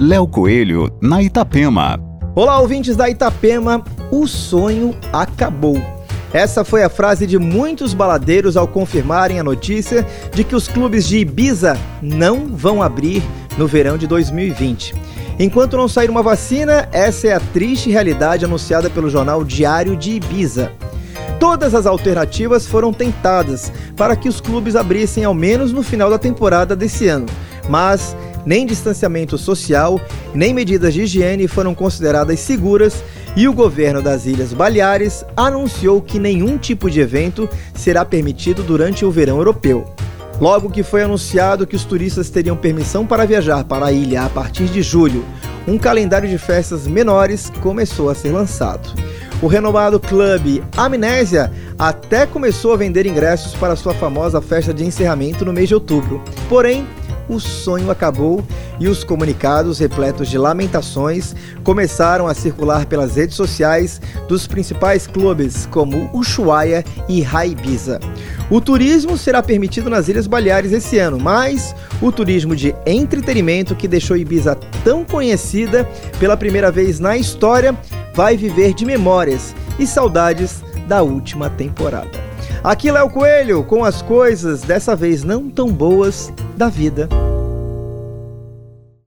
Léo Coelho, na Itapema. Olá, ouvintes da Itapema, o sonho acabou. Essa foi a frase de muitos baladeiros ao confirmarem a notícia de que os clubes de Ibiza não vão abrir no verão de 2020. Enquanto não sair uma vacina, essa é a triste realidade anunciada pelo jornal Diário de Ibiza. Todas as alternativas foram tentadas para que os clubes abrissem ao menos no final da temporada desse ano, mas nem distanciamento social, nem medidas de higiene foram consideradas seguras e o governo das Ilhas Baleares anunciou que nenhum tipo de evento será permitido durante o verão europeu. Logo que foi anunciado que os turistas teriam permissão para viajar para a ilha a partir de julho, um calendário de festas menores começou a ser lançado. O renomado clube Amnésia até começou a vender ingressos para sua famosa festa de encerramento no mês de outubro. Porém, o sonho acabou e os comunicados repletos de lamentações começaram a circular pelas redes sociais dos principais clubes como Ushuaia e Raibiza. O turismo será permitido nas Ilhas Baleares esse ano, mas o turismo de entretenimento que deixou Ibiza tão conhecida pela primeira vez na história vai viver de memórias e saudades da última temporada. Aqui é o Coelho com as coisas, dessa vez não tão boas, da vida.